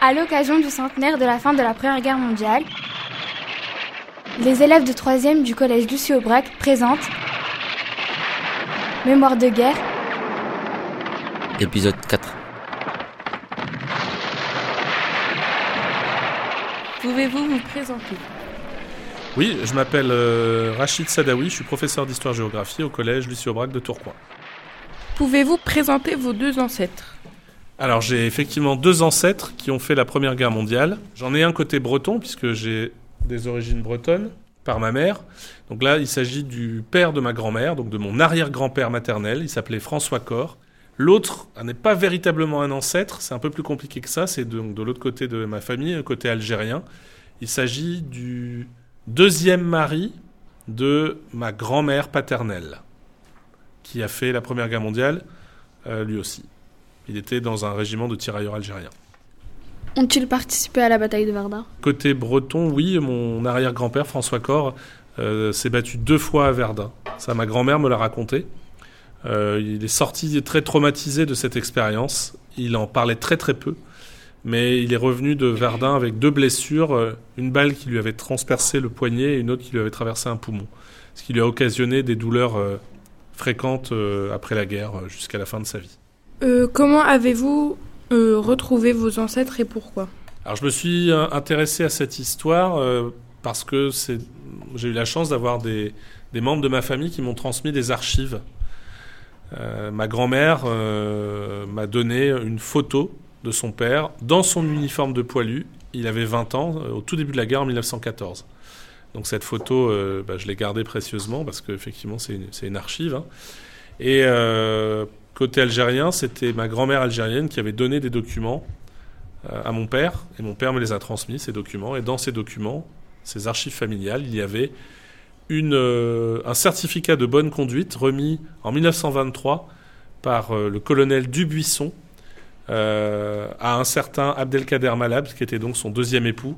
À l'occasion du centenaire de la fin de la Première Guerre mondiale, les élèves de 3e du collège Lucie Aubrac présentent Mémoire de guerre, Épisode 4. Pouvez-vous vous présenter? Oui, je m'appelle euh, Rachid Sadawi, je suis professeur d'histoire-géographie au collège Lucie Aubrac de Tourcoing. Pouvez-vous présenter vos deux ancêtres? Alors j'ai effectivement deux ancêtres qui ont fait la Première Guerre mondiale. J'en ai un côté breton puisque j'ai des origines bretonnes par ma mère. Donc là, il s'agit du père de ma grand-mère, donc de mon arrière-grand-père maternel. Il s'appelait François Cor. L'autre n'est pas véritablement un ancêtre, c'est un peu plus compliqué que ça. C'est donc de l'autre côté de ma famille, côté algérien. Il s'agit du deuxième mari de ma grand-mère paternelle, qui a fait la Première Guerre mondiale, euh, lui aussi. Il était dans un régiment de tirailleurs algériens. Ont-ils participé à la bataille de Verdun Côté breton, oui, mon arrière-grand-père, François Cor, euh, s'est battu deux fois à Verdun. Ça, ma grand-mère me l'a raconté. Euh, il est sorti très traumatisé de cette expérience. Il en parlait très très peu. Mais il est revenu de Verdun avec deux blessures, euh, une balle qui lui avait transpercé le poignet et une autre qui lui avait traversé un poumon. Ce qui lui a occasionné des douleurs euh, fréquentes après la guerre jusqu'à la fin de sa vie. Euh, Comment avez-vous euh, retrouvé vos ancêtres et pourquoi? Alors je me suis euh, intéressé à cette histoire parce que j'ai eu la chance d'avoir des, membres de ma famille qui m'ont transmis des archives. Ma grand-mère m'a donné une photo de son père dans son uniforme de poilu. Il avait 20 ans au tout début de la guerre en 1914. Donc cette photo, bah, je l'ai gardée précieusement parce qu'effectivement c'est une, archive. hein. Et côté algérien, c'était ma grand-mère algérienne qui avait donné des documents euh, à mon père, et mon père me les a transmis, ces documents. Et dans ces documents, ces archives familiales, il y avait euh, un certificat de bonne conduite remis en 1923 par euh, le colonel Dubuisson à un certain Abdelkader Malab, qui était donc son deuxième époux,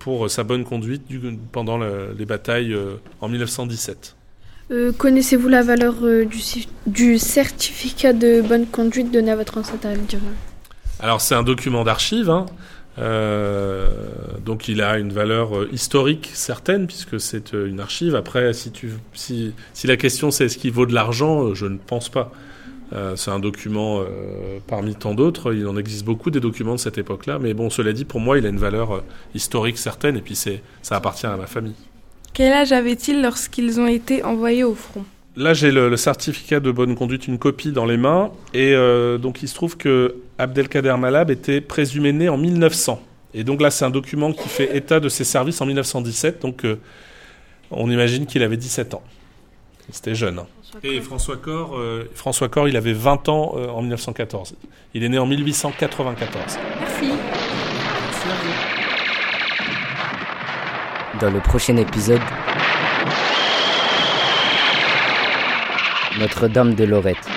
pour sa bonne conduite du- pendant le- les batailles en 1917. Euh, Connaissez-vous la valeur euh, du, certificat de bonne conduite donné à votre ancêtre algérien Alors c'est un document d'archives, hein. Euh, donc il a une valeur historique certaine puisque c'est une archive. Après, si, si, la question c'est est-ce qu'il vaut de l'argent, je ne pense pas. C'est un document parmi tant d'autres. Il en existe beaucoup des documents de cette époque-là, mais bon, cela dit, pour moi, il a une valeur historique certaine et puis ça appartient à ma famille. Quel âge avaient-ils lorsqu'ils ont été envoyés au front? Là, j'ai le, le certificat de bonne conduite, une copie dans les mains. Et euh, donc, il se trouve que Abdelkader Malab était présumé né en 1900. Et donc là, c'est un document qui fait état de ses services en 1917. Donc, euh, on imagine qu'il avait 17 ans. C'était jeune. hein. Et François Cor, euh, François Cor, il avait 20 ans euh, en 1914. Il est né en 1894. Merci. dans le prochain épisode. Notre-Dame de Lorette.